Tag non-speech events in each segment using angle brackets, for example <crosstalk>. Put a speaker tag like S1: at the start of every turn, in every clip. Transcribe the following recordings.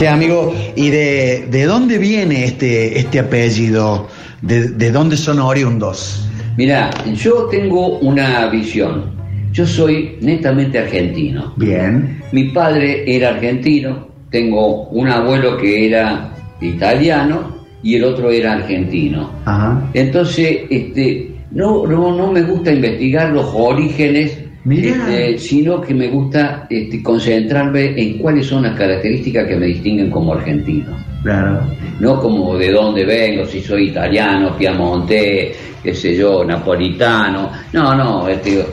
S1: Che, amigo, ¿y de, de dónde viene este, este apellido? ¿De, de dónde son oriundos?
S2: Mira, yo tengo una visión. Yo soy netamente argentino.
S1: Bien.
S2: Mi padre era argentino, tengo un abuelo que era italiano y el otro era argentino.
S1: Ajá.
S2: Entonces, este, no, no, no me gusta investigar los orígenes. Este, sino que me gusta este, concentrarme en cuáles son las características que me distinguen como argentino.
S1: Claro.
S2: No como de dónde vengo, si soy italiano, piamontés, qué sé yo, napolitano. No, no, este,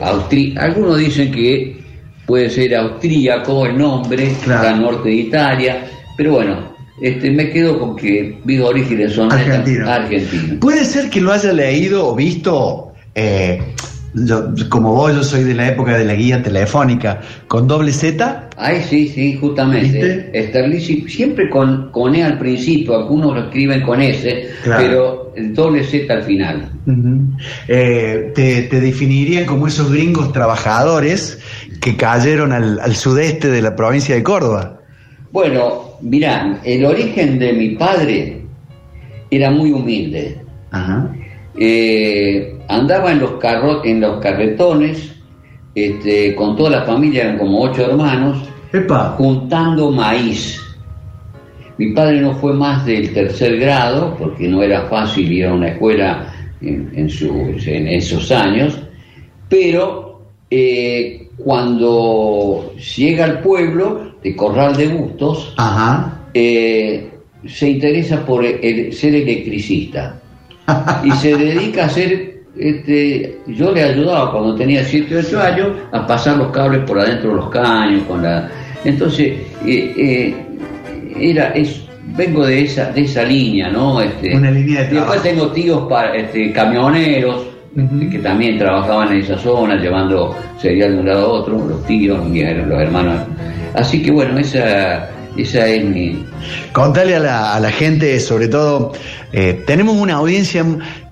S2: algunos dicen que puede ser austríaco el nombre,
S1: Claro.
S2: está al norte de Italia, pero bueno, este, me quedo con que mis orígenes son
S1: Argentino.
S2: argentinos.
S1: Puede ser que lo haya leído o visto, eh, yo- como vos, yo soy de la época de la guía telefónica, con doble Z.
S2: Ay, sí, sí, justamente.
S1: ¿Viste?
S2: Sterlici, siempre con, con E al principio, algunos lo escriben con S,
S1: Claro.
S2: pero el doble Z al final.
S1: Eh, te, te definirían como esos gringos trabajadores que cayeron al, al sudeste de la provincia de Córdoba.
S2: Bueno, mirá, el origen de mi padre era muy humilde.
S1: Ajá.
S2: Eh, andaba en los, carro en los carretones este, con toda la familia, eran como ocho hermanos,
S1: Epa.
S2: juntando maíz. Mi padre no fue más del tercer grado, porque no era fácil ir a una escuela en, en esos años, pero eh, cuando llega al pueblo de Corral de Bustos,
S1: Ajá.
S2: eh, se interesa por el- ser electricista y se dedica a ser, este, yo le ayudaba cuando tenía 7 o 8 años a pasar los cables por adentro de los caños, con la, entonces eh, eh, era, es, vengo de esa, de esa línea, ¿no? Este,
S1: Una línea de
S2: y después
S1: trabajo.
S2: tengo tíos pa- este, camioneros que también trabajaban en esa zona, llevando cereal de un lado a otro, los tíos, los hermanos. Así que bueno, esa, esa es mi,
S1: Contale a la, a la gente, sobre todo, eh, tenemos una audiencia,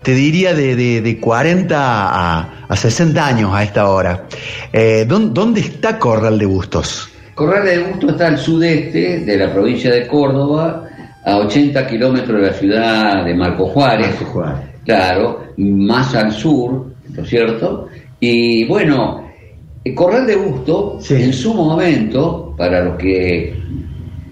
S1: te diría, de, de- de 40 a, a 60 años a esta hora. Eh, ¿dón- ¿Dónde está Corral de Bustos?
S2: Corral de Busto está al sudeste de la provincia de Córdoba, a 80 kilómetros de la ciudad de Marco Juárez, claro, más al sur, ¿no es cierto? Y bueno, el Corral de Busto,
S1: Sí.
S2: en su momento, para los que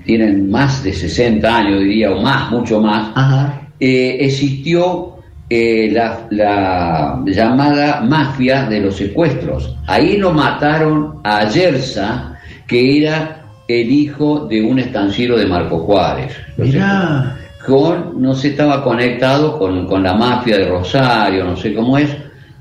S2: tienen más de 60 años, diría, o más, mucho más,
S1: Ajá.
S2: eh, existió eh, la, la llamada mafia de los secuestros. Ahí lo mataron a Yersa, que era el hijo de un estanciero de Marco Juárez.
S1: Mirá.
S2: con, no se estaba conectado con, con la mafia de Rosario, no sé cómo es.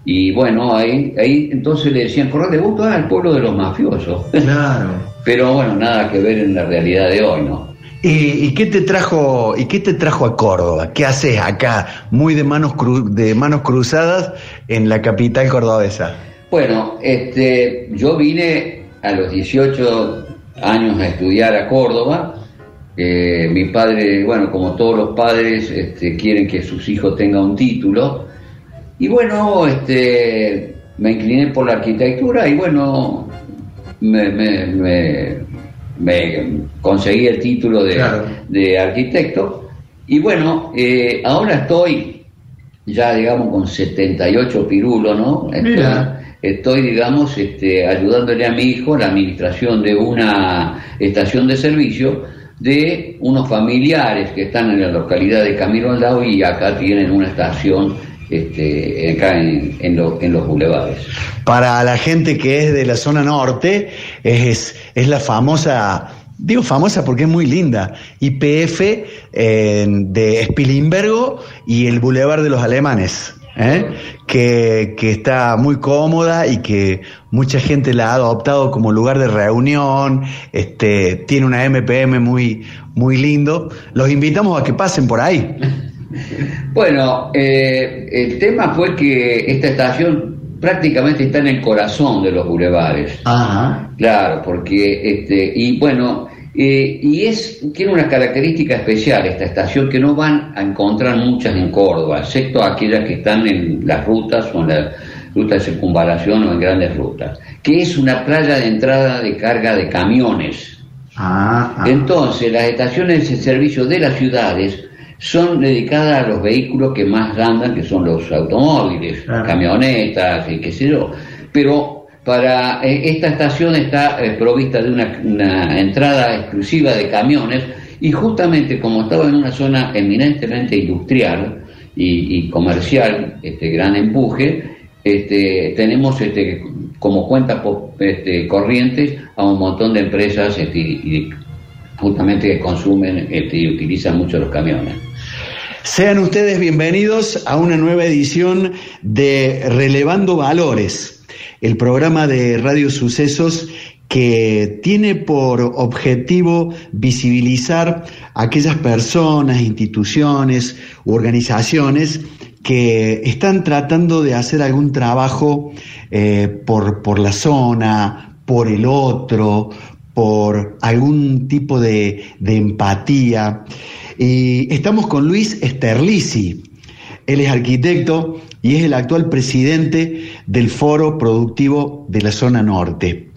S2: Y bueno, ahí, ahí entonces le decían, Corral de Busto, ah, el pueblo de los mafiosos. <laughs>
S1: Claro.
S2: Pero bueno, nada que ver en la realidad de hoy, ¿no?
S1: ¿Y, y qué te trajo y qué te trajo a Córdoba? ¿Qué haces acá, muy de manos cru- de manos cruzadas en la capital cordobesa?
S2: Bueno, este, yo vine a los 18 años a estudiar a Córdoba. Eh, mi padre, bueno, como todos los padres, este, quieren que sus hijos tengan un título. Y bueno, este, me incliné por la arquitectura y bueno, me, me- me- me conseguí el título de,
S1: Claro.
S2: de arquitecto. Y bueno, eh, ahora estoy ya digamos con 78 pirulos, ¿no? Estoy,
S1: Mira.
S2: estoy, digamos, este, ayudándole a mi hijo la administración de una estación de servicio de unos familiares que están en la localidad de Camilo Aldao y acá tienen una estación este, acá en, en, lo- en los bulevares.
S1: Para la gente que es de la zona norte, es, es la famosa, digo famosa porque es muy linda, IPF eh, de Spilimbergo y el Boulevard de los Alemanes. ¿eh? Que, que está muy cómoda y que mucha gente la ha adoptado como lugar de reunión, este, tiene una MPM muy, muy lindo. Los invitamos a que pasen por ahí. <laughs>
S2: Bueno, eh, el tema fue que esta estación prácticamente está en el corazón de los bulevares.
S1: Ajá.
S2: Claro, porque este y bueno eh, y es tiene una característica especial esta estación que no van a encontrar muchas en Córdoba, excepto aquellas que están en las rutas o en la ruta de circunvalación o en grandes rutas, que es una playa de entrada de carga de camiones, Ah, ah. Entonces, las estaciones de servicio de las ciudades son dedicadas a los vehículos que más andan, que son los automóviles, camionetas y qué sé yo. Pero para eh, esta estación está eh, provista de una, entrada exclusiva de camiones y justamente como estaba en una zona eminentemente industrial y, comercial, este gran empuje, este, tenemos este, como cuentas este, corrientes a un montón de empresas este, y, justamente que consumen este, y utilizan mucho los camiones.
S1: Sean ustedes bienvenidos a una nueva edición de Relevando Valores, el programa de Radio Sucesos que tiene por objetivo visibilizar aquellas personas, instituciones u organizaciones que están tratando de hacer algún trabajo eh, por, por la zona, por el otro, por algún tipo de, de empatía. Y estamos con Luis Sterlisi. Él es arquitecto y es el actual presidente del Foro Productivo de la Zona Norte.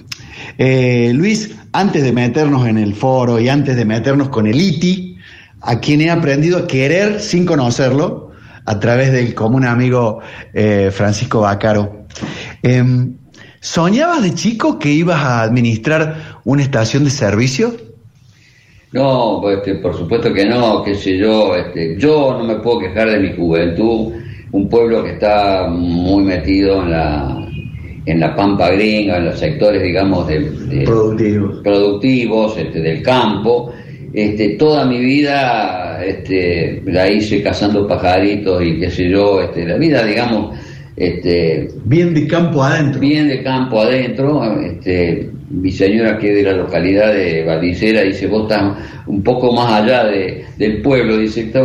S1: Eh, Luis, antes de meternos en el foro y antes de meternos con el ITI, a quien he aprendido a querer sin conocerlo, a través del común amigo eh, Francisco Bacaro. Em, ¿Soñabas de chico que ibas a administrar una estación de servicio?
S2: No, pues, este, por supuesto que no, qué sé yo, este, yo no me puedo quejar de mi juventud, un pueblo que está muy metido en la, en la pampa gringa, en los sectores, digamos, de, productivos, productivos este, del campo. Este, toda mi vida este, la hice cazando pajaritos y qué sé yo, este, la vida, digamos, este,
S1: bien de campo adentro.
S2: Bien de campo adentro. Este, mi señora que es de la localidad de Valdicera dice, vos estás un poco más allá de, del pueblo, dice. <laughs>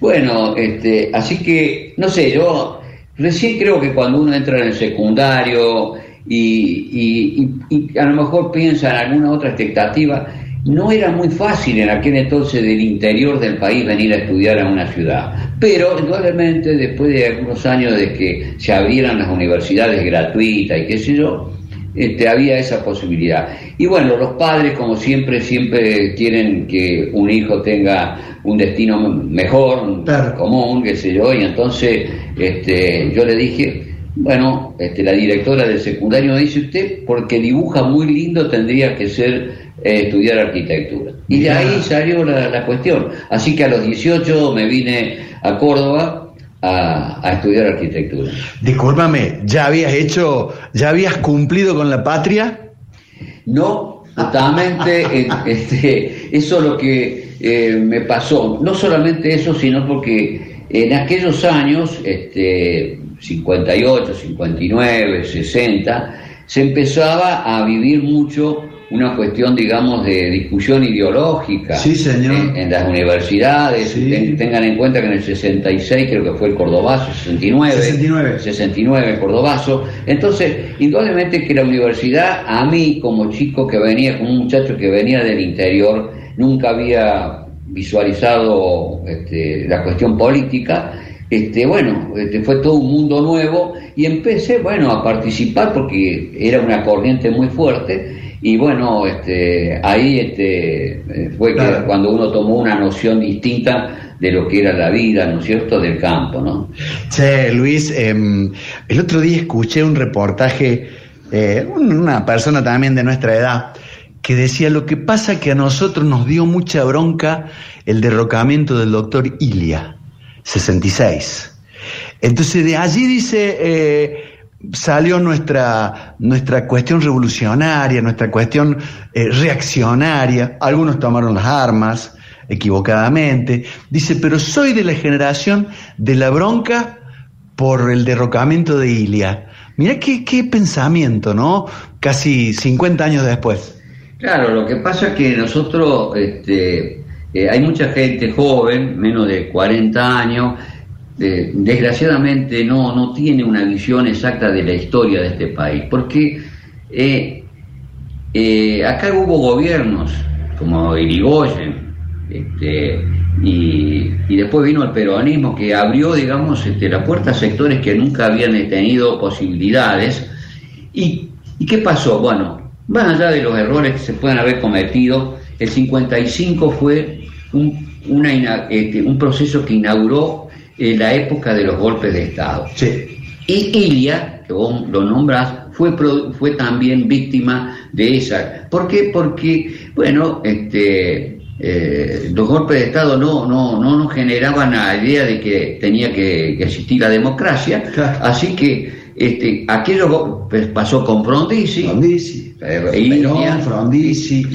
S2: Bueno, este, así que, no sé, yo recién creo que cuando uno entra en el secundario y, y a lo mejor piensa en alguna otra expectativa, no era muy fácil en aquel entonces del interior del país venir a estudiar a una ciudad, pero indudablemente después de algunos años de que se abrieran las universidades gratuitas y qué sé yo, este, había esa posibilidad. Y bueno, los padres, como siempre, siempre quieren que un hijo tenga un destino mejor, común, qué sé yo, y entonces este, yo le dije, bueno, este, la directora del secundario me dice usted, porque dibuja muy lindo, tendría que ser eh, estudiar arquitectura. Y de ahí salió la, cuestión. Así que a los 18 me vine a Córdoba a, estudiar arquitectura.
S1: Discúlpame, ¿ya habías hecho, ya habías cumplido con la patria?
S2: No, justamente <laughs> este, eso es lo que eh, me pasó. No solamente eso, sino porque en aquellos años, este, 58, 59, 60, se empezaba a vivir mucho una cuestión, digamos, de discusión ideológica En, las universidades. tengan en cuenta que en el 66 creo que fue el Cordobazo, 69, 69. 69 Cordobazo. Entonces, indudablemente que la universidad, a mí como chico que venía, como un muchacho que venía del interior, nunca había visualizado este, la cuestión política. Este, bueno, este, fue todo un mundo nuevo y empecé, bueno, a participar porque era una corriente muy fuerte y bueno, este, ahí este, eh, fue cuando uno tomó una noción distinta de lo que era la vida, ¿no es cierto?, del campo, ¿no?
S1: Che, Luis, em, el otro día escuché un reportaje, eh, una persona también de nuestra edad, que decía, lo que pasa que a nosotros nos dio mucha bronca el derrocamiento del doctor Ilia, 66. Entonces de allí dice, eh, salió nuestra, nuestra cuestión revolucionaria, nuestra cuestión eh, reaccionaria, algunos tomaron las armas equivocadamente, dice, pero soy de la generación de la bronca por el derrocamiento de Ilia. Mira qué, qué pensamiento, ¿no? Casi 50 años después.
S2: Claro, lo que pasa es que nosotros, este, eh, hay mucha gente joven, menos de 40 años, desgraciadamente no, no tiene una visión exacta de la historia de este país, porque eh, eh, acá hubo gobiernos como Irigoyen, este, y, después vino el peronismo que abrió, digamos, este, la puerta a sectores que nunca habían tenido posibilidades. ¿Y, ¿Y qué pasó? Bueno, más allá de los errores que se puedan haber cometido, el 55 fue un, este, un proceso que inauguró eh, la época de los golpes de Estado. Y Ilia, que vos lo nombrás, fue, fue también víctima de esa. ¿Por qué? Porque, bueno, este, eh, los golpes de Estado no, no, no nos generaban la idea de que tenía que, existir la democracia, así que este, aquello pues, pasó con Frondizi.
S1: Frondizi, eh, Frondizi,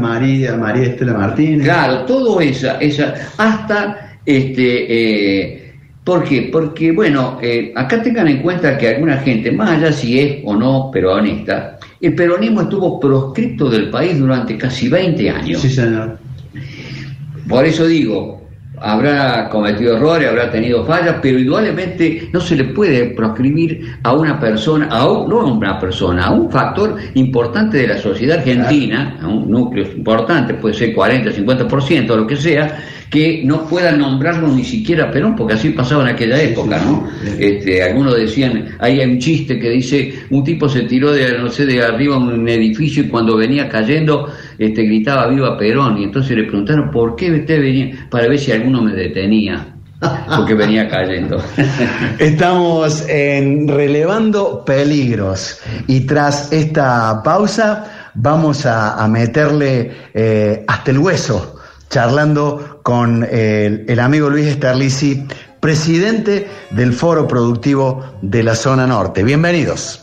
S1: María, María Estela Martínez.
S2: Claro, todo esa, esa, hasta este eh, ¿Por qué? Porque, bueno, eh, acá tengan en cuenta que alguna gente, más allá si es o no peronista, el peronismo estuvo proscripto del país durante casi 20 años.
S1: Sí, señor.
S2: Por eso digo, habrá cometido errores, habrá tenido fallas, pero indudablemente no se le puede proscribir a una persona, a no a una persona, a un factor importante de la sociedad argentina, a un núcleo importante, puede ser 40, 50%, lo que sea, que no puedan nombrarlo ni siquiera Perón, porque así pasaba en aquella época, ¿no? Este, algunos decían, ahí hay un chiste que dice, un tipo se tiró de, no sé, de arriba un edificio y cuando venía cayendo, este, gritaba viva Perón, y entonces le preguntaron, ¿por qué usted venía? Para ver si alguno me detenía <laughs> porque venía cayendo. <laughs>
S1: Estamos en relevando peligros y tras esta pausa vamos a, meterle eh, hasta el hueso charlando con el, el amigo Luis Esterlici, presidente del Foro Productivo de la Zona Norte. Bienvenidos.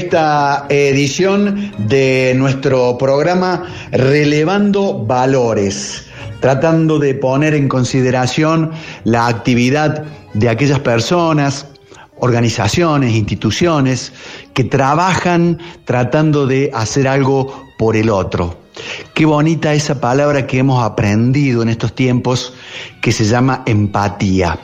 S1: Esta edición de nuestro programa Relevando Valores, tratando de poner en consideración la actividad de aquellas personas, organizaciones, instituciones que trabajan tratando de hacer algo por el otro. Qué bonita esa palabra que hemos aprendido en estos tiempos que se llama empatía.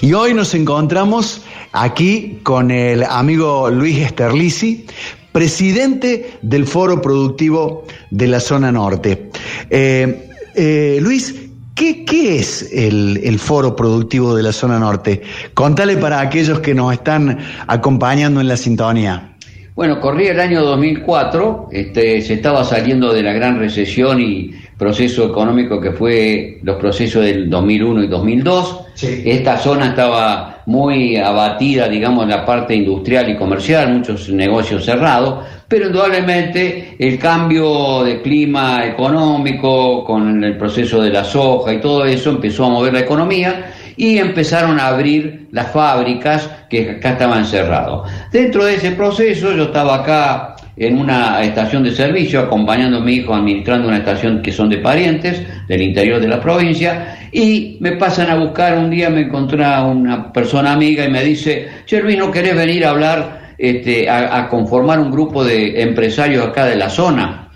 S1: Y hoy nos encontramos aquí con el amigo Luis Esterlici, presidente del Foro Productivo de la Zona Norte. Eh, eh, Luis, ¿Qué, es el, el, Foro Productivo de la Zona Norte? Contale para aquellos que nos están acompañando en la sintonía.
S2: Bueno, corría el año 2004, este, se estaba saliendo de la gran recesión y proceso económico que fue los procesos del 2001 y 2002. Esta zona estaba muy abatida, digamos, en la parte industrial y comercial, muchos negocios cerrados, pero indudablemente el cambio de clima económico con el proceso de la soja y todo eso empezó a mover la economía y empezaron a abrir las fábricas que acá estaban cerradas. Dentro de ese proceso yo estaba acá en una estación de servicio, acompañando a mi hijo administrando una estación que son de parientes del interior de la provincia, y me pasan a buscar un día, me encontré una persona amiga y me dice, Luis, ¿no querés venir a hablar, este, a, conformar un grupo de empresarios acá de la zona?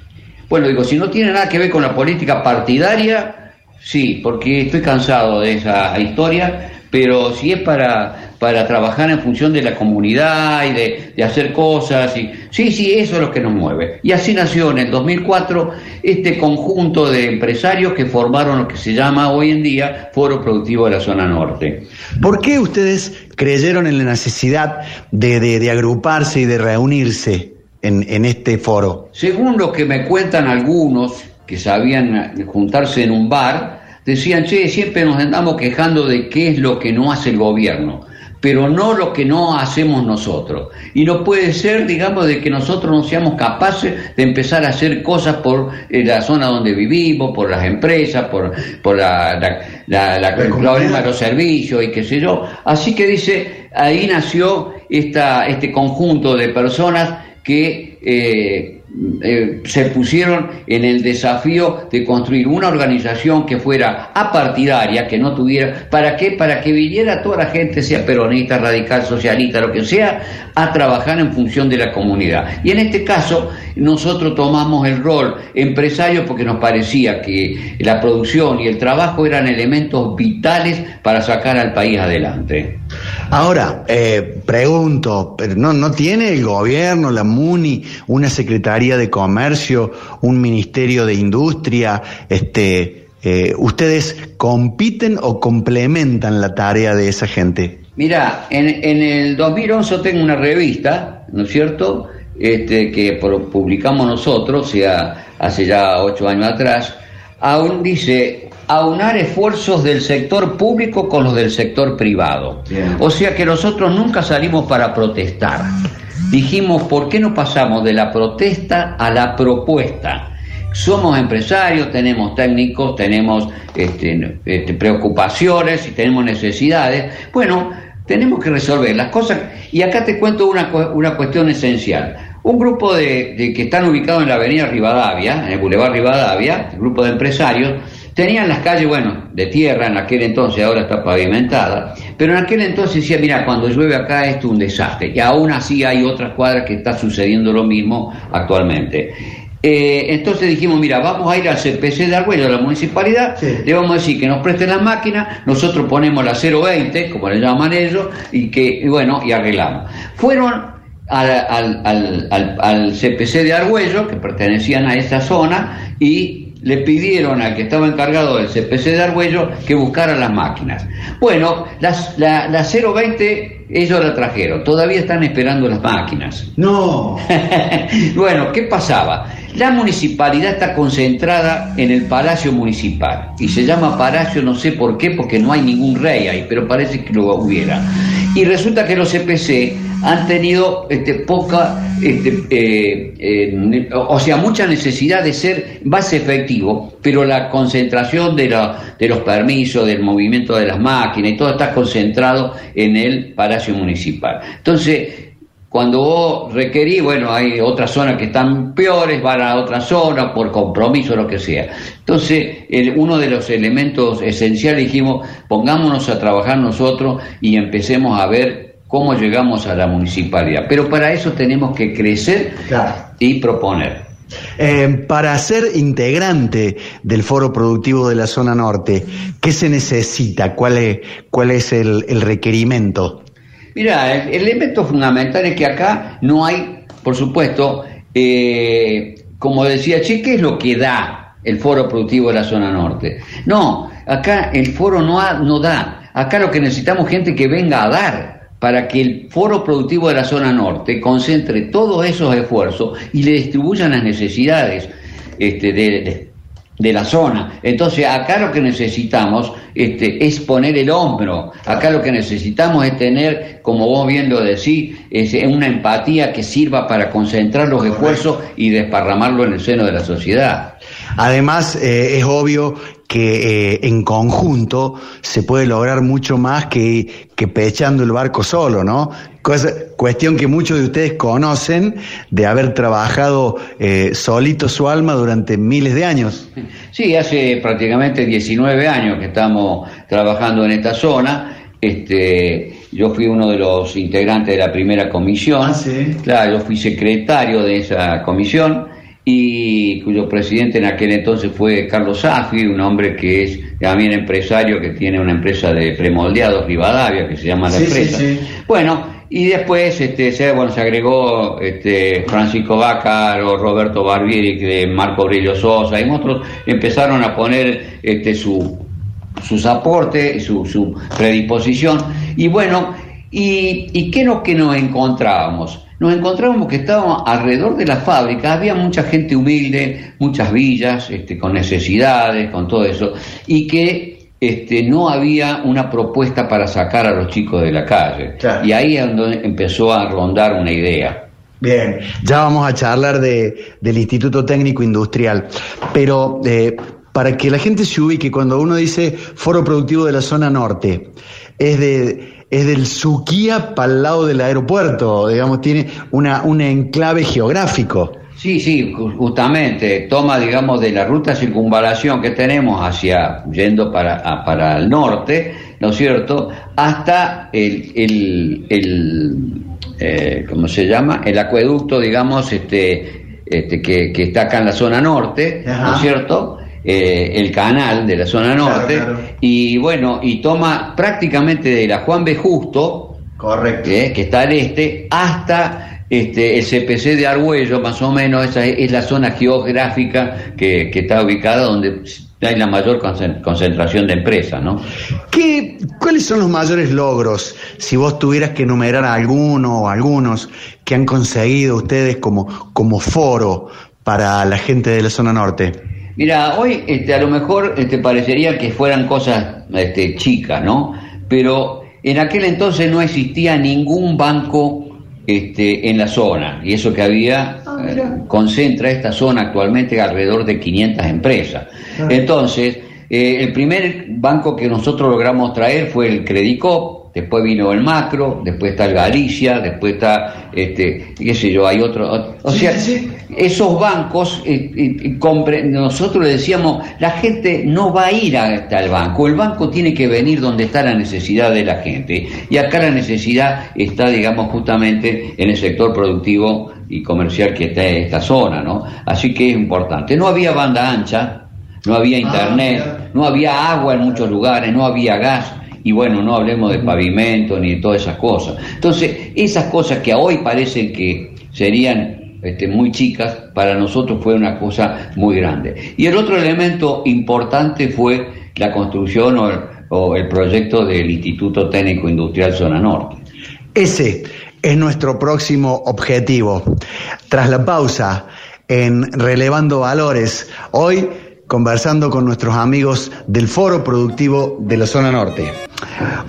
S2: Bueno, digo, si no tiene nada que ver con la política partidaria, sí, porque estoy cansado de esa historia, pero si es para para trabajar en función de la comunidad y de, hacer cosas. Y, sí, sí, eso es lo que nos mueve. Y así nació en el 2004 este conjunto de empresarios que formaron lo que se llama hoy en día Foro Productivo de la Zona Norte.
S1: ¿Por qué ustedes creyeron en la necesidad de, agruparse y de reunirse en, en este foro?
S2: Según lo que me cuentan algunos que sabían juntarse en un bar, decían, che, siempre nos andamos quejando de qué es lo que no hace el gobierno pero no lo que no hacemos nosotros. Y no puede ser, digamos, de que nosotros no seamos capaces de empezar a hacer cosas por eh, la zona donde vivimos, por las empresas, por, por la, el problema de los servicios y qué sé yo. Así que dice, ahí nació esta, este conjunto de personas que eh, eh, se pusieron en el desafío de construir una organización que fuera apartidaria, que no tuviera, ¿para qué? Para que viniera toda la gente, sea peronista, radical, socialista, lo que sea, a trabajar en función de la comunidad. Y en este caso, nosotros tomamos el rol empresario porque nos parecía que la producción y el trabajo eran elementos vitales para sacar al país adelante.
S1: Ahora, eh, pregunto, pero no, ¿no tiene el gobierno, la MUNI, una Secretaría de Comercio, un Ministerio de Industria? Este, eh, ¿Ustedes compiten o complementan la tarea de esa gente?
S2: Mira, en, en el 2011 tengo una revista, ¿no es cierto?, este, que publicamos nosotros, sea, hace ya ocho años atrás, aún dice aunar esfuerzos del sector público con los del sector privado. O sea que nosotros nunca salimos para protestar. Dijimos, ¿por qué no pasamos de la protesta a la propuesta? Somos empresarios, tenemos técnicos, tenemos este, este, preocupaciones y tenemos necesidades. Bueno, tenemos que resolver las cosas. Y acá te cuento una, una cuestión esencial. Un grupo de, que están ubicados en la avenida Rivadavia, en el Boulevard Rivadavia, un grupo de empresarios, tenían las calles, bueno, de tierra en aquel entonces, ahora está pavimentada, pero en aquel entonces decía, mira, cuando llueve acá esto es un desastre. Y aún así hay otras cuadras que está sucediendo lo mismo actualmente. Eh, entonces dijimos, mira, vamos a ir al CPC de Argüello, a la municipalidad, le vamos a decir que nos presten las máquinas, nosotros ponemos la 020, como le llaman ellos, y que, bueno, y arreglamos. Fueron al, al, al, CPC de Argüello, que pertenecían a esa zona, y le pidieron al que estaba encargado del CPC de Argüello que buscara las máquinas. Bueno, las, la, la 020 ellos la trajeron, todavía están esperando las máquinas. <laughs>
S1: No.
S2: bueno, ¿qué pasaba? La municipalidad está concentrada en el Palacio Municipal y se llama Palacio no sé por qué, porque no hay ningún rey ahí, pero parece que lo hubiera. Y resulta que los CPC han tenido este, poca, este, eh, o sea, mucha necesidad de ser más efectivo, pero la concentración de, de los permisos, del movimiento de las máquinas y todo está concentrado en el Palacio Municipal. Entonces, cuando vos requerís, bueno, hay otras zonas que están peores, van a otra zona por compromiso, o lo que sea. Entonces, uno de los elementos esenciales dijimos, pongámonos a trabajar nosotros y empecemos a ver cómo llegamos a la municipalidad. Pero para eso tenemos que crecer y proponer.
S1: Eh, para ser integrante del foro productivo de la zona norte, ¿qué se necesita? ¿Cuál es, cuál es el requerimiento?
S2: Mira, el, elemento fundamental es que acá no hay, por supuesto, eh, como decía Che, ¿qué es lo que da el foro productivo de la zona norte? No, acá el foro no, da. Acá lo que necesitamos es gente que venga a dar para que el foro productivo de la zona norte concentre todos esos esfuerzos y le distribuyan las necesidades este, de la zona. Entonces acá lo que necesitamos este, es poner el hombro, acá lo que necesitamos es tener, como vos bien lo decís, es una empatía que sirva para concentrar los esfuerzos y desparramarlo en el seno de la sociedad.
S1: Además, eh, es obvio que eh, en conjunto se puede lograr mucho más que, que pechando el barco solo, ¿no? cuestión que muchos de ustedes conocen de haber trabajado eh, solito su alma durante miles de años.
S2: Sí, hace prácticamente 19 años que estamos trabajando en esta zona. Este, yo fui uno de los integrantes de la primera comisión.
S1: Ah,
S2: claro, yo fui secretario de esa comisión y cuyo presidente en aquel entonces fue Carlos Safi, un hombre que es también empresario, que tiene una empresa de premoldeados Rivadavia, que se llama La Empresa. bueno, y después este, se, bueno, se agregó este, Francisco Bácaro, Roberto Barbieri, Marco Aurelio Sosa, y otros empezaron a poner este, su, sus aportes, su, su predisposición, y bueno, ¿y, y qué es lo que nos encontrábamos? Nos encontrábamos que estábamos alrededor de la fábrica, había mucha gente humilde, muchas villas, este, con necesidades, con todo eso, y que este, no había una propuesta para sacar a los chicos de la calle. Y ahí es donde empezó a rondar una idea.
S1: Bien, ya vamos a charlar de, del Instituto Técnico Industrial, pero eh, para que la gente se ubique, cuando uno dice Foro Productivo de la Zona Norte, es de es del Suquía para el lado del aeropuerto, digamos, tiene una, un enclave geográfico.
S2: Sí, sí, justamente, toma, digamos, de la ruta circunvalación que tenemos hacia, yendo para, para el norte, ¿no es cierto?, hasta el, el, el eh, ¿cómo se llama?, el acueducto, digamos, este, este que, que está acá en la zona norte, ¿no es cierto?, eh, el canal de la zona norte, y bueno, y toma prácticamente de la Juan B. Justo
S1: Correcto.
S2: ¿eh? que está al este, hasta este, el CPC de Argüello, más o menos, esa es, la zona geográfica que, que está ubicada donde hay la mayor concentración de empresas, ¿no?
S1: ¿Qué, ¿Cuáles son los mayores logros, si vos tuvieras que enumerar alguno o algunos que han conseguido ustedes como, como foro para la gente de la zona norte?
S2: Mira, hoy este, a lo mejor te este, parecería que fueran cosas este, chicas, ¿no? Pero en aquel entonces no existía ningún banco este, en la zona, y eso que había ah, eh, concentra esta zona actualmente alrededor de 500 empresas. Ah. Entonces, eh, el primer banco que nosotros logramos traer fue el Credicop, después vino el Macro, después está el Galicia, después está, este, qué sé yo, hay otro. O sea, esos bancos, eh, nosotros le decíamos, la gente no va a ir hasta el banco, el banco tiene que venir donde está la necesidad de la gente. Y acá la necesidad está, digamos, justamente en el sector productivo y comercial que está en esta zona, ¿no? Así que es importante. No había banda ancha, no había ah, internet, no había agua en muchos lugares, no había gas y bueno, no hablemos de pavimento ni de todas esas cosas. Entonces, esas cosas que hoy parecen que serían este, muy chicas, para nosotros fue una cosa muy grande. Y el otro elemento importante fue la construcción o el, o el proyecto del Instituto Técnico Industrial Zona Norte.
S1: Ese es nuestro próximo objetivo. Tras la pausa en Relevando Valores, hoy conversando con nuestros amigos del Foro Productivo de la Zona Norte.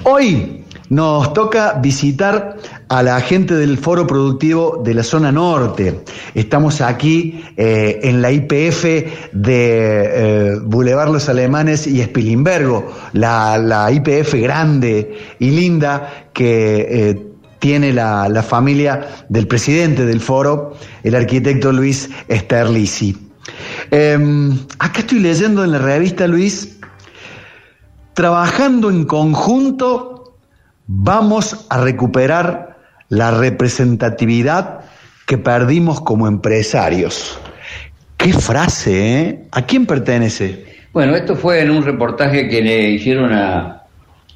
S1: Hoy nos toca visitar a la gente del Foro Productivo de la Zona Norte. Estamos aquí eh, en la IPF de eh, Boulevard Los Alemanes y Spilimbergo, la, IPF grande y linda que eh, tiene la, la, familia del presidente del foro, el arquitecto Luis Sterlisi. Em, acá estoy leyendo en la revista Luis, trabajando en conjunto vamos a recuperar la representatividad que perdimos como empresarios. Qué frase, ¿eh? ¿A quién pertenece?
S2: Bueno, esto fue en un reportaje que le hicieron a,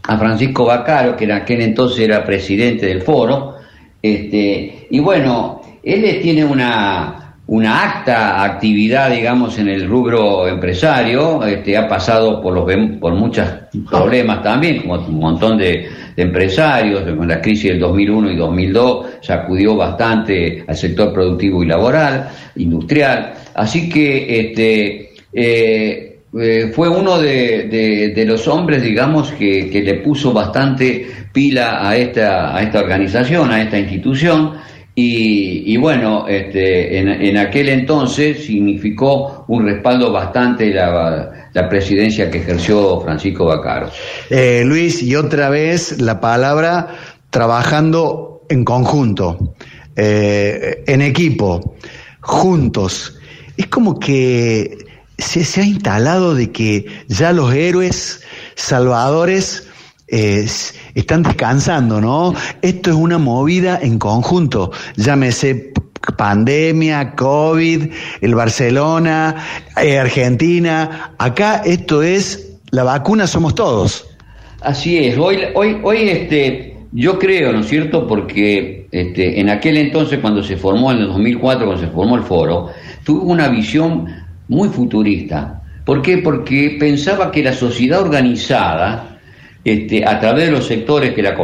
S2: a Francisco Bacaro, que en aquel entonces era presidente del foro, este, y bueno, él tiene una, una acta actividad, digamos, en el rubro empresario, este, ha pasado por, los, por muchos problemas también, como un montón de, empresarios, con la crisis del 2001 y 2002, sacudió bastante al sector productivo y laboral, industrial, así que este, eh, eh, fue uno de, de, los hombres, digamos, que, que, le puso bastante pila a esta, a esta organización, a esta institución, y, bueno, este, en, aquel entonces significó un respaldo bastante la, presidencia que ejerció Francisco Bacaro.
S1: Eh, Luis, y otra vez la palabra trabajando en conjunto, eh, en equipo, juntos. Es como que se, se ha instalado de que ya los héroes salvadores están descansando, ¿no? Esto es una movida en conjunto, llámese pandemia, COVID, el Barcelona, eh, Argentina, acá esto es, la vacuna somos todos.
S2: Así es, hoy, hoy, hoy este, yo creo, ¿no es cierto? Porque este, en aquel entonces, cuando se formó, en el 2004, cuando se formó el foro, tuvo una visión muy futurista. ¿Por qué? Porque pensaba que la sociedad organizada, este, a través de los sectores que la,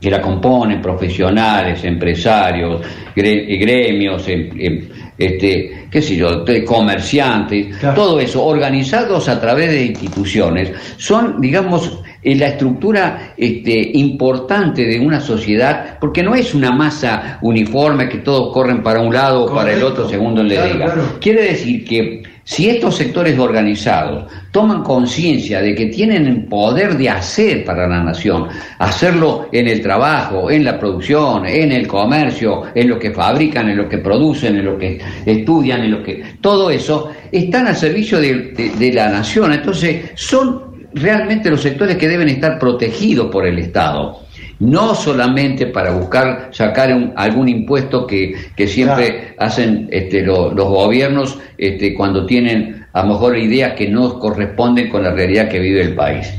S2: que la componen, profesionales, empresarios, gremios, em, em, este, qué sé yo, comerciantes, todo eso, organizados a través de instituciones, son, digamos, la estructura este, importante de una sociedad, porque no es una masa uniforme que todos corren para un lado o para el otro según le diga. Quiere decir que si estos sectores organizados toman conciencia de que tienen el poder de hacer para la nación, hacerlo en el trabajo, en la producción, en el comercio, en lo que fabrican, en lo que producen, en lo que estudian, en lo que... Todo eso están al servicio de, la nación. Entonces son realmente los sectores que deben estar protegidos por el Estado no solamente para buscar sacar algún impuesto que, siempre hacen este, los gobiernos este, cuando tienen a lo mejor ideas que no corresponden con la realidad que vive el país.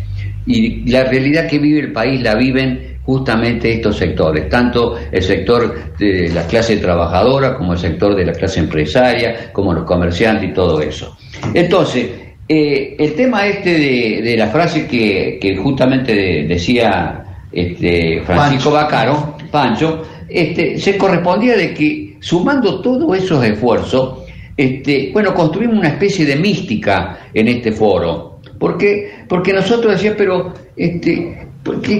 S2: Y la realidad que vive el país la viven justamente estos sectores, tanto el sector de la clase trabajadora como el sector de la clase empresaria, como los comerciantes y todo eso. Entonces, eh, el tema este de, la frase que, justamente decía este, Francisco Bacaro, Pancho, este, se correspondía de que sumando todos esos esfuerzos, este, bueno, construimos una especie de mística en este foro. Porque, porque nosotros decíamos, pero este,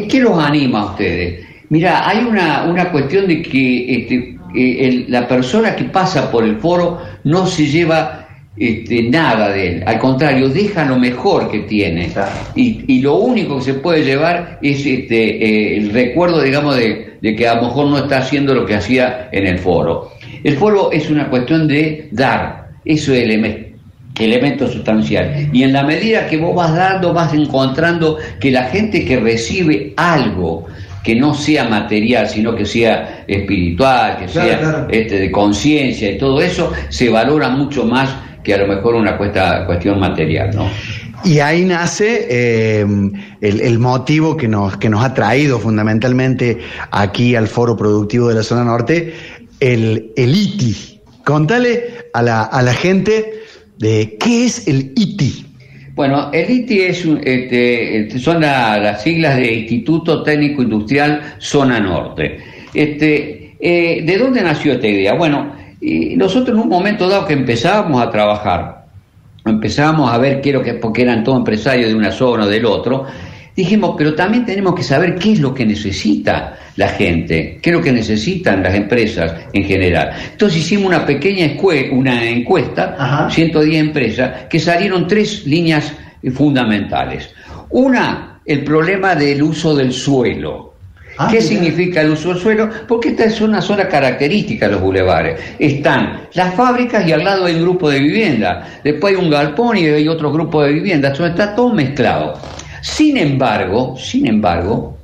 S2: ¿qué, los anima a ustedes? Mira, hay una, una cuestión de que este, eh, la persona que pasa por el foro no se lleva este, nada de él, al contrario, deja lo mejor que tiene. Y, lo único que se puede llevar es este, eh, el recuerdo, digamos, de, que a lo mejor no está haciendo lo que hacía en el foro. El foro es una cuestión de dar, eso es el elemento sustancial. Y en la medida que vos vas dando, vas encontrando que la gente que recibe algo, que no sea material, sino que sea espiritual, que sea Este, de conciencia y todo eso, se valora mucho más que a lo mejor una cuestión material, ¿no?
S1: Y ahí nace eh, el, motivo que nos, que nos ha traído fundamentalmente aquí al Foro Productivo de la Zona Norte, el, el ITI. Contale a la, a la gente de qué es el ITI.
S2: Bueno, el ITI es este, son las siglas de Instituto Técnico Industrial Zona Norte. Este, eh, ¿De dónde nació esta idea? Bueno, y nosotros en un momento dado que empezábamos a trabajar, empezábamos a ver qué lo que, porque eran todos empresarios de una zona o del otro, dijimos, pero también tenemos que saber qué es lo que necesita la gente, qué es lo que necesitan las empresas en general. Entonces hicimos una pequeña una encuesta, 110 empresas, que salieron tres líneas fundamentales. Una, el problema del uso del suelo. Ah, ¿Qué significa el uso del suelo? Porque esta es una zona característica de los bulevares. Están las fábricas y al lado hay un grupo de vivienda. Después hay un galpón y hay otro grupo de. Entonces está todo mezclado. Sin embargo, sin embargo,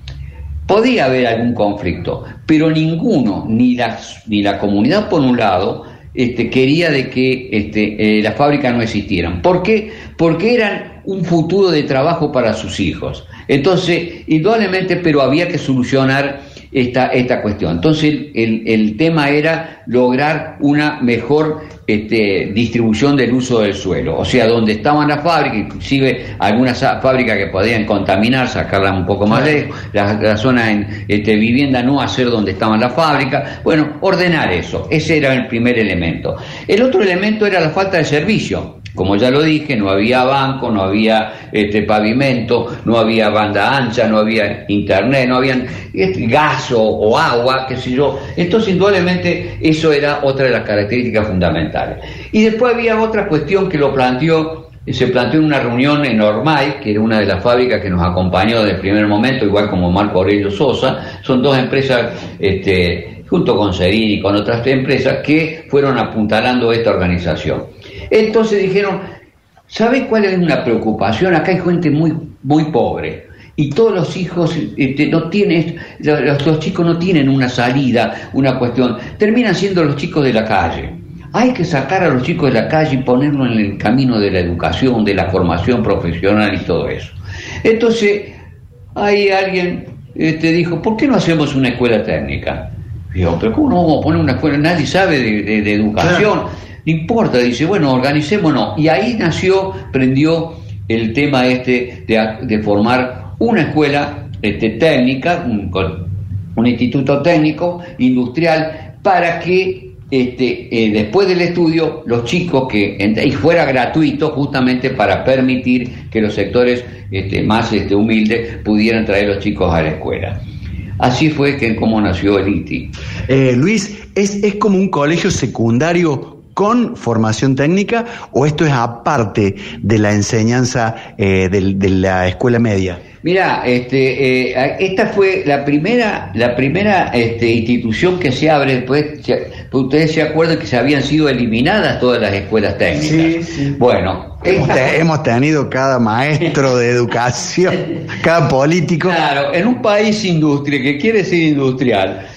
S2: podía haber algún conflicto, pero ninguno, ni la, ni la comunidad por un lado, este, quería de que este, eh, las fábricas no existieran. ¿Por qué? Porque eran un futuro de trabajo para sus hijos. Entonces, indudablemente, pero había que solucionar esta, esta cuestión. Entonces, el, tema era lograr una mejor este, distribución del uso del suelo. O sea, donde estaban las fábricas, inclusive algunas fábricas que podían contaminar, sacarlas un poco más lejos, la, zona en este, vivienda no hacer donde estaban las fábricas. Bueno, ordenar eso. Ese era el primer elemento. El otro elemento era la falta de servicio. Como ya lo dije, no había banco, no había este, pavimento, no había banda ancha, no había internet, no había este, gas o, agua, qué sé yo. Entonces, indudablemente, eso era otra de las características fundamentales. Y después había otra cuestión que lo planteó, se planteó en una reunión en Ormay, que era una de las fábricas que nos acompañó desde el primer momento, igual como Marco Aurelio Sosa. Son dos empresas, este, junto con Serín y con otras empresas, que fueron apuntalando esta organización. Entonces dijeron, ¿sabe cuál es una preocupación? Acá hay gente muy, muy pobre. Y todos los hijos este, no tienen, los, chicos no tienen una salida, una cuestión. Terminan siendo los chicos de la calle. Hay que sacar a los chicos de la calle y ponerlos en el camino de la educación, de la formación profesional y todo eso. Entonces, ahí alguien este, dijo, ¿por qué no hacemos una escuela técnica? Digo, pero ¿cómo no vamos a poner una escuela? Nadie sabe de, educación. No importa, dice, bueno, organicémonos. Y ahí nació, prendió el tema este de, formar una escuela este, técnica, un, un, instituto técnico, industrial, para que este, eh, después del estudio los chicos que, y fuera gratuito justamente para permitir que los sectores este, más este, humildes pudieran traer los chicos a la escuela. Así fue que como nació el ITI.
S1: Eh, Luis, ¿es, ¿es como un colegio secundario con formación técnica o esto es aparte de la enseñanza eh, de, la escuela media?
S2: Mira, este, eh, esta fue la primera, la primera este, institución que se abre después. ustedes se acuerdan que se habían sido eliminadas todas las escuelas técnicas. Sí, sí. Bueno,
S1: hemos, tenido cada maestro de <laughs> educación, cada político.
S2: Claro, en un país industria que quiere ser industrial,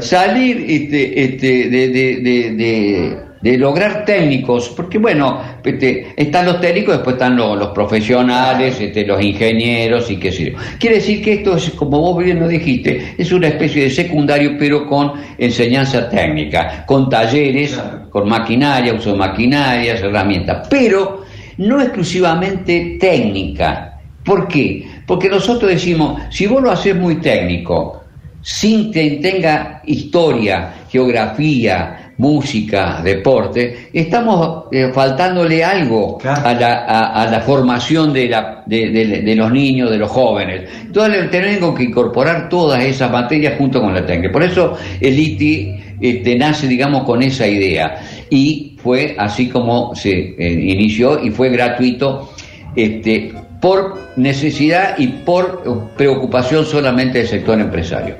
S2: salir este, este, de de lograr técnicos, porque bueno, este, están los técnicos, después están los, los profesionales, este, los ingenieros y qué sé yo. Quiere decir que esto es, como vos bien lo dijiste, es una especie de secundario, pero con enseñanza técnica, con talleres, con maquinaria, uso de maquinarias, herramientas, pero no exclusivamente técnica. ¿Por qué? Porque nosotros decimos, si vos lo haces muy técnico, sin que tenga historia, geografía, música, deporte, estamos eh, faltándole algo a, la, formación de, la, de, los niños, de los jóvenes. Entonces tenemos que incorporar todas esas materias junto con la técnica. Por eso el ITI este, nace, digamos, con esa idea. Y fue así como se eh, inició y fue gratuito este, por necesidad y por preocupación solamente del sector empresario.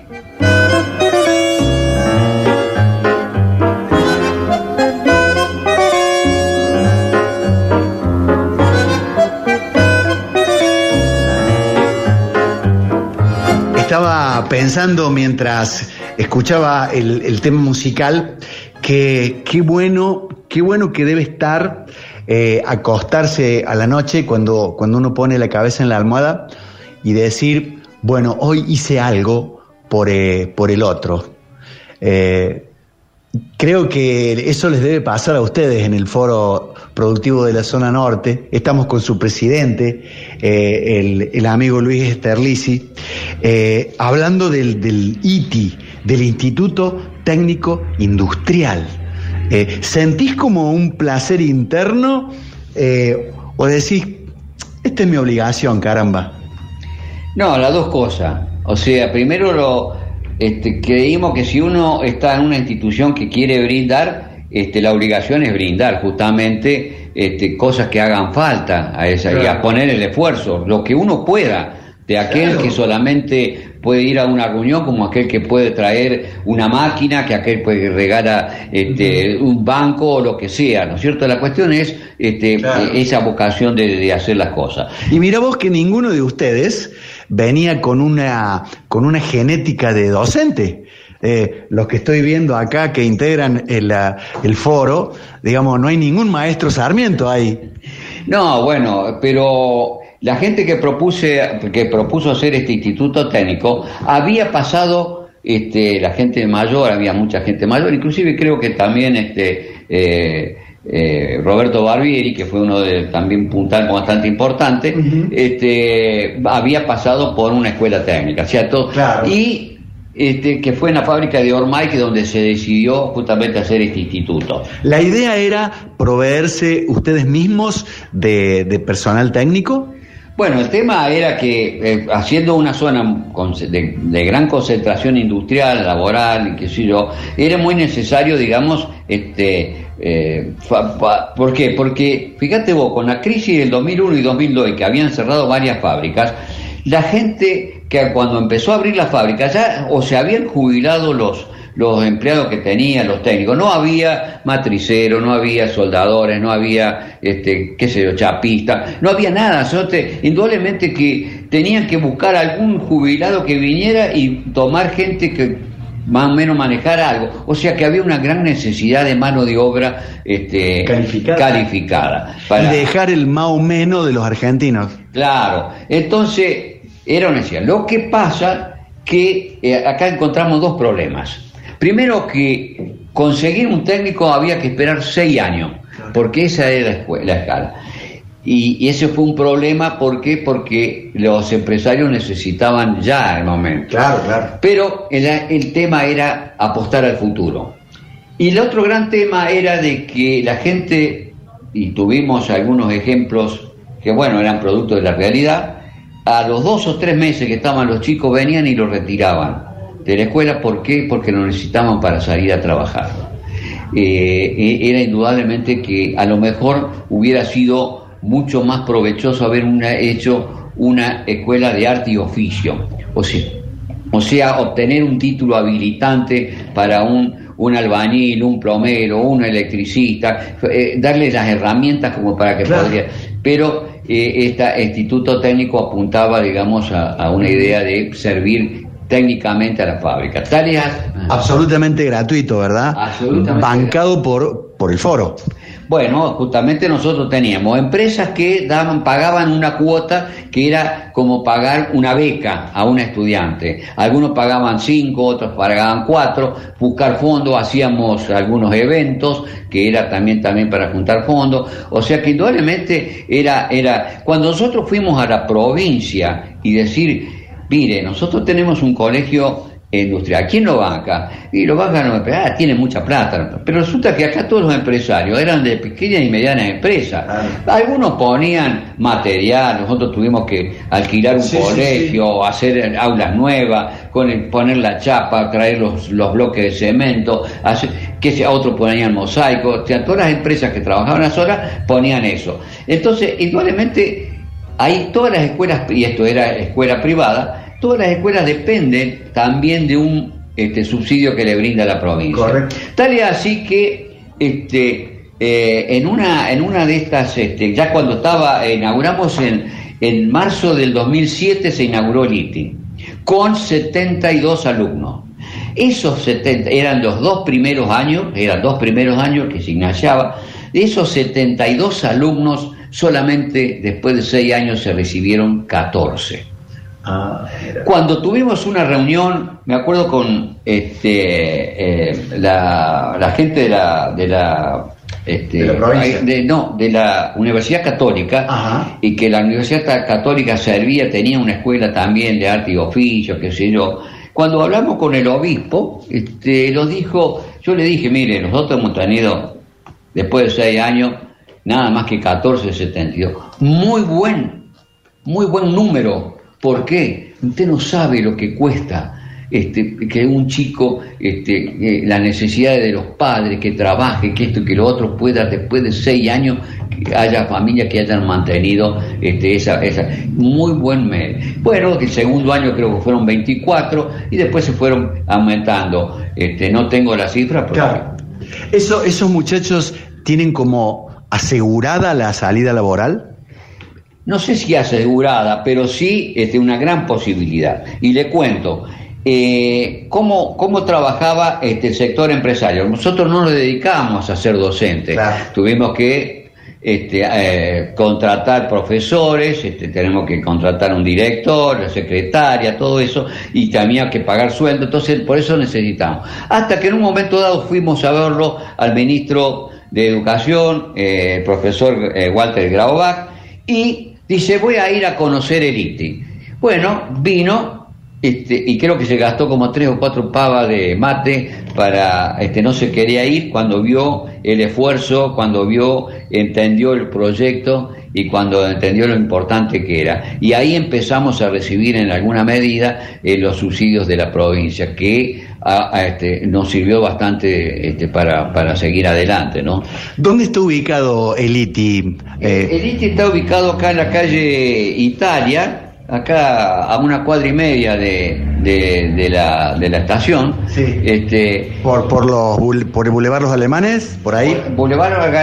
S1: Estaba pensando mientras escuchaba el, tema musical que qué bueno, qué bueno que debe estar eh, acostarse a la noche cuando, cuando uno pone la cabeza en la almohada y decir, bueno, hoy hice algo por, eh, por el otro. Eh, creo que eso les debe pasar a ustedes en el foro productivo de la zona norte. Estamos con su presidente, el, amigo Luis Esterlici, hablando del, ITI, del Instituto Técnico Industrial. Eh, ¿Sentís como un placer interno eh, o decís, esta es mi obligación, caramba?
S2: No, las dos cosas. O sea, primero lo, este, creímos que si uno está en una institución que quiere brindar, este, la obligación es brindar justamente este, cosas que hagan falta a esa y a poner el esfuerzo, lo que uno pueda de aquel que solamente puede ir a una reunión como aquel que puede traer una máquina, que aquel puede regalar este, un banco o lo que sea, ¿no es cierto? La cuestión es este, esa vocación de, hacer las cosas.
S1: Y mira vos que ninguno de ustedes venía con una, con una genética de docente. Eh, los que estoy viendo acá que integran el, el foro, digamos, no hay ningún maestro Sarmiento ahí.
S2: No, bueno, pero la gente que, propuse, que propuso hacer este instituto técnico había pasado, este, la gente mayor, había mucha gente mayor, inclusive creo que también este, eh, eh, Roberto Barbieri, que fue uno de también puntal bastante importante, este, había pasado por una escuela técnica, ¿cierto? Y este, que fue en la fábrica de Ormay, donde se decidió justamente hacer este instituto.
S1: ¿La idea era proveerse ustedes mismos de personal técnico?
S2: Bueno, el tema era que eh, haciendo una zona de, gran concentración industrial, laboral, qué sé yo, era muy necesario, digamos, este, eh, ¿por qué? Porque, fíjate vos, con la crisis del 2001 y 2002, que habían cerrado varias fábricas, la gente que cuando empezó a abrir las fábricas ya o se habían jubilado los, los empleados que tenían, los técnicos. No había matricero, no había soldadores, no había, este, qué sé yo, chapistas, no había nada. indudablemente que tenían que buscar algún jubilado que viniera y tomar gente que más o menos manejara algo. O sea que había una gran necesidad de mano de obra este, calificada.
S1: para... Y dejar el más o menos de los argentinos.
S2: Claro. Entonces, era una necesidad. Lo que pasa que eh, acá encontramos dos problemas. Primero que conseguir un técnico había que esperar seis años, porque esa era la, escala. Y, ese fue un problema, ¿por qué? Porque los empresarios necesitaban ya el momento.
S1: Claro, claro.
S2: Pero el, tema era apostar al futuro. Y el otro gran tema era de que la gente, y tuvimos algunos ejemplos que, bueno, eran producto de la realidad, a los dos o tres meses que estaban los chicos venían y los retiraban de la escuela. ¿Por qué? Porque lo necesitaban para salir a trabajar. Eh, eh, era indudablemente que a lo mejor hubiera sido mucho más provechoso haber hecho una escuela de arte y oficio. O sea, o sea obtener un título habilitante para un, un albañil, un plomero, un electricista, eh, darle las herramientas como para que podría. Pero este instituto técnico apuntaba, digamos, a, una idea de servir técnicamente a la fábrica.
S1: Tareas absolutamente gratuito, ¿verdad?
S2: Absolutamente.
S1: Bancado por por el foro.
S2: Bueno, justamente nosotros teníamos empresas que daban, pagaban una cuota que era como pagar una beca a un estudiante. Algunos pagaban cinco, otros pagaban cuatro. Buscar fondos, hacíamos algunos eventos que era también también para juntar fondos. O sea que indudablemente era era cuando nosotros fuimos a la provincia y decir, mire, nosotros tenemos un colegio industrial. ¿Quién lo banca? Y lo bancan los empresarios, ah, tiene mucha plata. Pero resulta que acá todos los empresarios eran de pequeñas y medianas empresas. Algunos ponían material, nosotros tuvimos que alquilar un colegio, hacer aulas nuevas, con poner la chapa, traer los, los bloques de cemento, hacer, que otros ponían mosaico, o sea, todas las empresas que trabajaban a horas ponían eso. Entonces, igualmente, hay todas las escuelas, y esto era escuela privada, todas las escuelas dependen también de un este, subsidio que le brinda la provincia. Tal y así que este, eh, en, una, en una de estas, este, ya cuando estaba, inauguramos en, en marzo del 2007 se inauguró el ITI, con 72 alumnos. Esos 70, eran los dos primeros años, eran dos primeros años que se de esos 72 alumnos, solamente después de seis años se recibieron 14. Ah, Cuando tuvimos una reunión, me acuerdo con este, eh, la, gente de la, de la este, no, de la Universidad Católica, y que la Universidad Católica servía, tenía una escuela también de arte y oficio, qué sé yo. Cuando hablamos con el obispo, este, lo dijo, yo le dije, mire, nosotros hemos tenido, después de seis años, nada más que 1472. Muy buen, muy buen número ¿Por qué? Usted no sabe lo que cuesta este, que un chico, este, la necesidad de los padres, que trabaje, que esto que lo otro pueda, después de seis años, que haya familias que hayan mantenido este, esa, esa. Muy buen mes. Bueno, el segundo año creo que fueron 24 y después se fueron aumentando. Este, no tengo la cifra.
S1: Claro. Eso, ¿Esos muchachos tienen como asegurada la salida laboral?
S2: No sé si asegurada, pero sí este, una gran posibilidad. Y le cuento, eh, ¿cómo, ¿cómo, trabajaba este, el sector empresario? Nosotros no nos dedicamos a ser docentes, tuvimos que este, eh, contratar profesores, este, tenemos que contratar un director, la secretaria, todo eso, y también que pagar sueldo, entonces por eso necesitamos. Hasta que en un momento dado fuimos a verlo al ministro de Educación, eh, el profesor Walter Graubach, y Dice, voy a ir a conocer el ITI. Bueno, vino este, y creo que se gastó como tres o cuatro pavas de mate para, este, no se quería ir cuando vio el esfuerzo, cuando vio, entendió el proyecto y cuando entendió lo importante que era. Y ahí empezamos a recibir en alguna medida eh, los subsidios de la provincia, que este, nos sirvió bastante este, para, para, seguir adelante. ¿no?
S1: ¿Dónde está ubicado el ITI?
S2: Eh, el ITI está ubicado acá en la calle Italia, acá a una cuadra y media de, de, la, de la estación.
S1: Este, por, por, los, por el Boulevard Los Alemanes, por ahí.
S2: Boulevard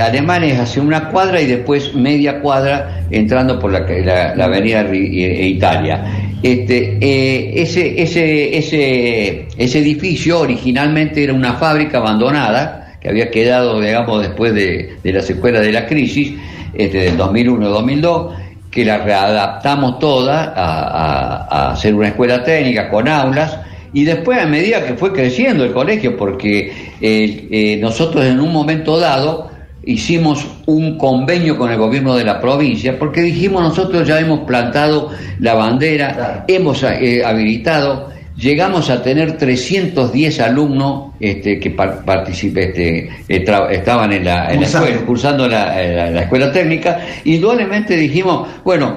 S2: Alemanes hacia una cuadra y después media cuadra entrando por la, la, avenida e Italia. Este, eh, ese, ese, ese, ese edificio originalmente era una fábrica abandonada que había quedado, digamos, después de, de la secuela de la crisis, este, del 2001-2002 que la readaptamos toda a, hacer una escuela técnica con aulas y después a medida que fue creciendo el colegio, porque eh, eh, nosotros en un momento dado hicimos un convenio con el gobierno de la provincia, porque dijimos nosotros ya hemos plantado la bandera, hemos eh, habilitado llegamos a tener 310 alumnos este, que este, eh, estaban en la, escuela, cursando la, la, escuela técnica, y indudablemente dijimos, bueno,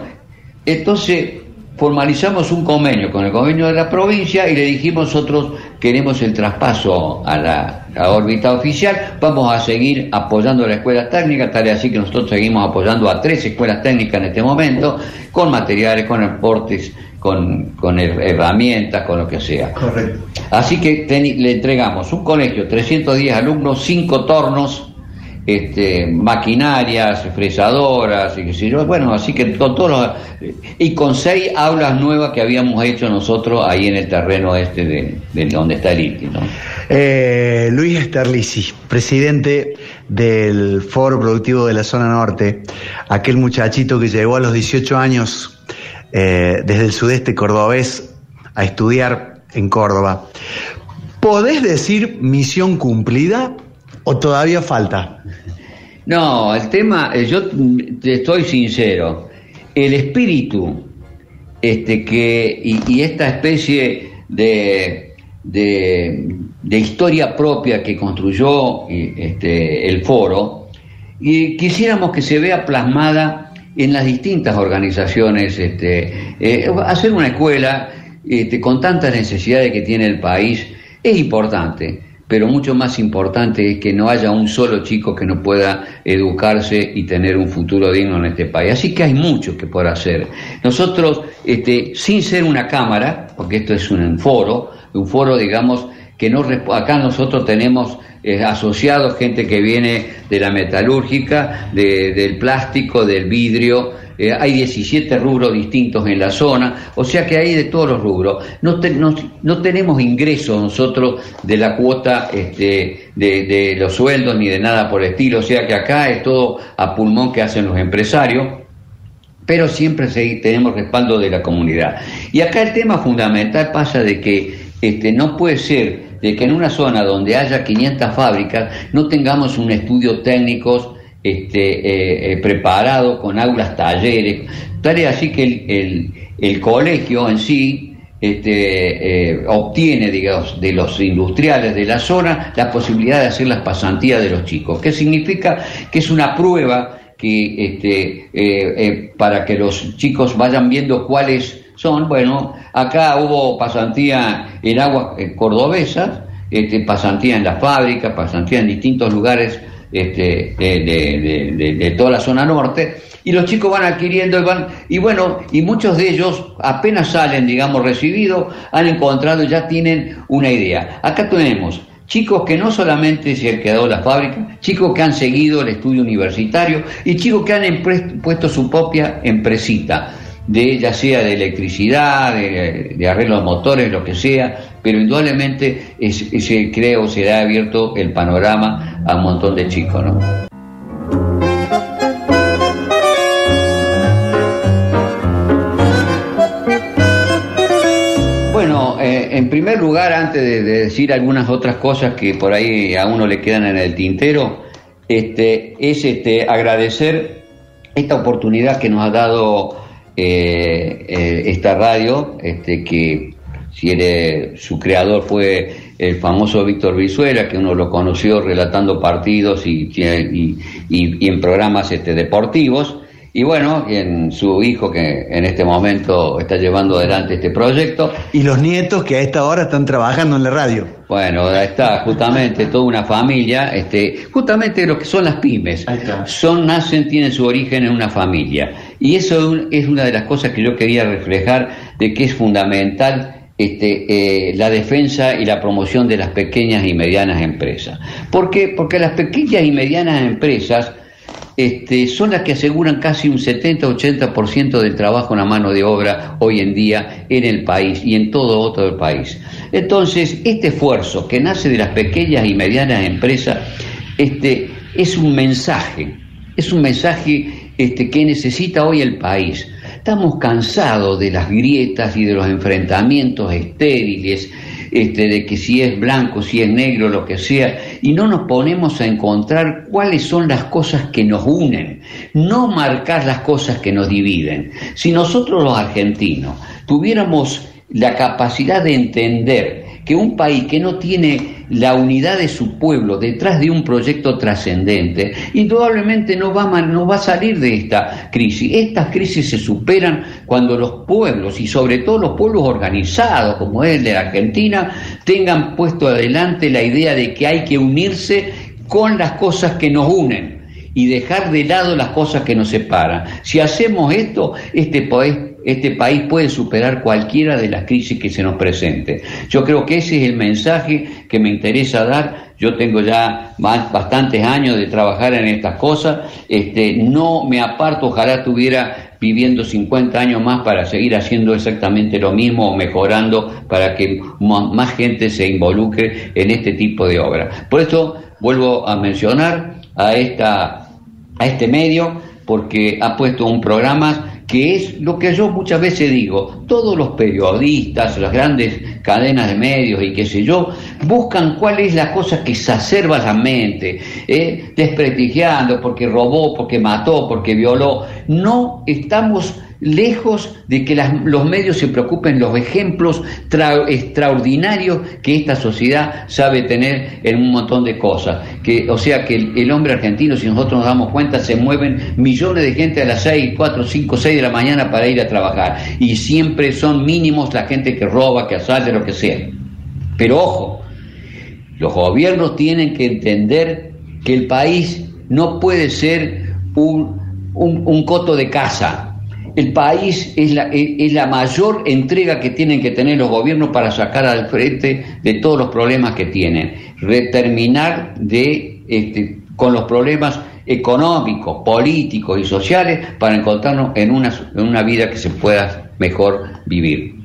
S2: entonces formalizamos un convenio con el convenio de la provincia y le dijimos nosotros queremos el traspaso a la, órbita oficial, vamos a seguir apoyando la escuela técnica, tal y así que nosotros seguimos apoyando a tres escuelas técnicas en este momento, con materiales, con aportes con, con herramientas, con lo que sea. Así que le entregamos un colegio, 310 alumnos, 5 tornos, este, maquinarias, fresadoras, y qué sé. Bueno, así que con todos los, y con seis aulas nuevas que habíamos hecho nosotros ahí en el terreno este de, donde está el ITI.
S1: Eh, Luis Esterlici, presidente del Foro Productivo de la Zona Norte, aquel muchachito que llegó a los 18 años eh, desde el sudeste cordobés a estudiar en Córdoba. ¿Podés decir misión cumplida o todavía falta?
S2: No, el tema, eh, yo te estoy sincero, el espíritu este, que, y, esta especie de, de, historia propia que construyó este, el foro, y quisiéramos que se vea plasmada en las distintas organizaciones, este, eh, hacer una escuela este, con tantas necesidades que tiene el país es importante pero mucho más importante es que no haya un solo chico que no pueda educarse y tener un futuro digno en este país. Así que hay mucho que por hacer. Nosotros, este, sin ser una cámara, porque esto es un foro, un foro, digamos, que no acá nosotros tenemos eh, asociados gente que viene de la metalúrgica, del plástico, del vidrio, eh, hay 17 rubros distintos en la zona, o sea que hay de todos los rubros. No, tenemos ingresos nosotros de la cuota este, de, los sueldos ni de nada por el estilo, o sea que acá es todo a pulmón que hacen los empresarios pero siempre tenemos respaldo de la comunidad. Y acá el tema fundamental pasa de que este, no puede ser de que en una zona donde haya 500 fábricas no tengamos un estudio técnicos este, eh, eh, preparado con aulas, talleres, tal es así que el, colegio en sí este, eh, obtiene, digamos, de los industriales de la zona la posibilidad de hacer las pasantías de los chicos, que significa que es una prueba que este, para que los chicos vayan viendo cuáles son, bueno, acá hubo pasantía en aguas cordobesas, este, pasantía en la fábrica, pasantía en distintos lugares este, de, toda la zona norte, y los chicos van adquiriendo y van, y bueno, y muchos de ellos apenas salen, digamos, recibidos, han encontrado, ya tienen una idea. Acá tenemos chicos que no solamente se han quedado en la fábrica, chicos que han seguido el estudio universitario y chicos que han puesto su propia empresita de ya sea de electricidad, de, de arreglos motores, lo que sea, pero indudablemente ese, creo se ha abierto el panorama a un montón de chicos, ¿no? Bueno, eh, en primer lugar, antes de, decir algunas otras cosas que por ahí a uno le quedan en el tintero, este, es este, agradecer esta oportunidad que nos ha dado eh, eh, esta radio, este, que si eres, su creador fue el famoso Víctor Vizuela, que uno lo conoció relatando partidos y, y, y, en programas este, deportivos. Y bueno, y en su hijo que en este momento está llevando adelante este proyecto.
S1: Y los nietos que a esta hora están trabajando en la radio.
S2: Bueno, está justamente toda una familia, este, justamente lo que son las pymes. Son, nacen, tienen su origen en una familia. Y eso es una de las cosas que yo quería reflejar de que es fundamental este, eh, la defensa y la promoción de las pequeñas y medianas empresas. ¿Por qué? Porque las pequeñas y medianas empresas este, son las que aseguran casi un 70-80% del trabajo en la mano de obra hoy en día en el país y en todo otro país. Entonces, este esfuerzo que nace de las pequeñas y medianas empresas este, es un mensaje, es un mensaje este, que necesita hoy el país Estamos cansados de las grietas y de los enfrentamientos estériles, este, de que si es blanco, si es negro, lo que sea, y no nos ponemos a encontrar cuáles son las cosas que nos unen, no marcar las cosas que nos dividen. Si nosotros los argentinos tuviéramos la capacidad de entender que un país que no tiene la unidad de su pueblo detrás de un proyecto trascendente, indudablemente no va, a, no va a salir de esta crisis. Estas crisis se superan cuando los pueblos, y sobre todo los pueblos organizados, como es el de la Argentina, tengan puesto adelante la idea de que hay que unirse con las cosas que nos unen y dejar de lado las cosas que nos separan. Si hacemos esto, este país este país puede superar cualquiera de las crisis que se nos presente. Yo creo que ese es el mensaje que me interesa dar. Yo tengo ya bastantes años de trabajar en estas cosas. Este, no me aparto, ojalá estuviera viviendo 50 años más para seguir haciendo exactamente lo mismo o mejorando para que más gente se involucre en este tipo de obras. Por eso vuelvo a mencionar a, esta, a este medio porque ha puesto un programa que es lo que yo muchas veces digo, todos los periodistas, las grandes cadenas de medios y qué sé yo, buscan cuál es la cosa que exacerba la mente, ¿eh? desprestigiando porque robó, porque mató, porque violó. No estamos lejos de que los medios se preocupen los ejemplos extraordinarios que esta sociedad sabe tener en un montón de cosas. Que, o sea que el, hombre argentino, si nosotros nos damos cuenta, se mueven millones de gente a las 6, 4, 5, 6 de la mañana para ir a trabajar. Y siempre son mínimos la gente que roba, que asalta, lo que sea. Pero ojo, los gobiernos tienen que entender que el país no puede ser un, un coto de casa el país es la, es la mayor entrega que tienen que tener los gobiernos para sacar al frente de todos los problemas que tienen. Reterminar de, este, con los problemas económicos, políticos y sociales para encontrarnos en una, en una vida que se pueda mejor vivir.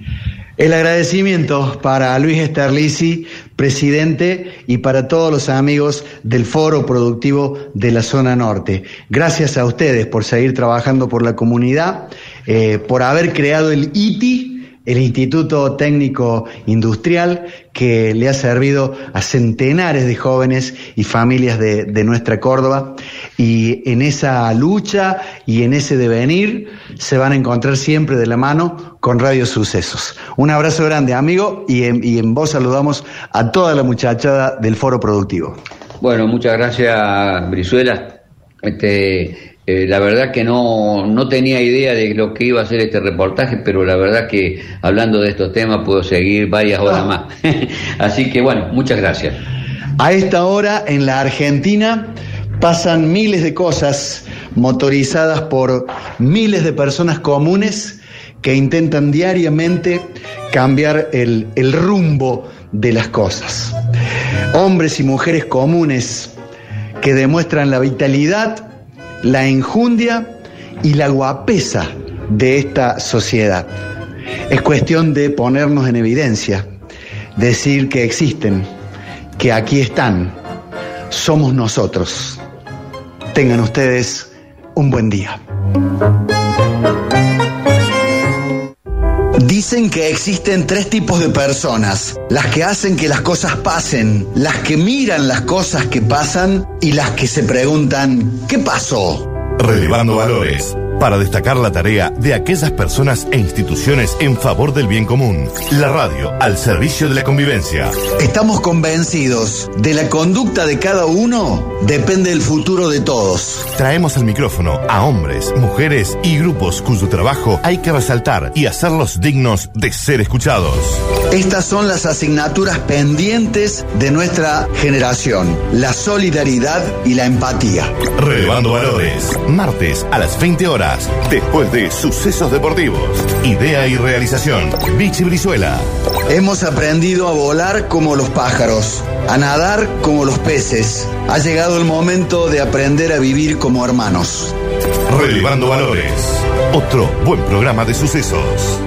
S1: El agradecimiento para Luis Esterlici, presidente, y para todos los amigos del Foro Productivo de la Zona Norte. Gracias a ustedes por seguir trabajando por la comunidad, eh, por haber creado el ITI el Instituto Técnico Industrial, que le ha servido a centenares de jóvenes y familias de, nuestra Córdoba. Y en esa lucha y en ese devenir se van a encontrar siempre de la mano con Radio Sucesos. Un abrazo grande, amigo, y en, y en vos saludamos a toda la muchachada del Foro Productivo.
S2: Bueno, muchas gracias, Brizuela. Este, eh, la verdad que no, no tenía idea de lo que iba a ser este reportaje, pero la verdad que hablando de estos temas puedo seguir varias horas ah. más. <laughs> Así que bueno, muchas gracias.
S1: A esta hora en la Argentina pasan miles de cosas motorizadas por miles de personas comunes que intentan diariamente cambiar el, el rumbo de las cosas. Hombres y mujeres comunes que demuestran la vitalidad la enjundia y la guapesa de esta sociedad. Es cuestión de ponernos en evidencia, decir que existen, que aquí están, somos nosotros. Tengan ustedes un buen día. Dicen que existen tres tipos de personas, las que hacen que las cosas pasen, las que miran las cosas que pasan y las que se preguntan, ¿qué pasó?
S3: Relevando valores para destacar la tarea de aquellas personas e instituciones en favor del bien común. La radio al servicio de la convivencia.
S1: Estamos convencidos de la conducta de cada uno depende del futuro de todos.
S3: Traemos al micrófono a hombres, mujeres y grupos cuyo trabajo hay que resaltar y hacerlos dignos de ser escuchados.
S1: Estas son las asignaturas pendientes de nuestra generación, la solidaridad y la empatía.
S3: Relevando valores, martes a las 20 horas después de sucesos deportivos. Idea y realización, Vichy Brizuela.
S1: Hemos aprendido a volar como los pájaros, a nadar como los peces. Ha llegado el momento de aprender a vivir como hermanos.
S3: Relevando Valores, otro buen programa de sucesos.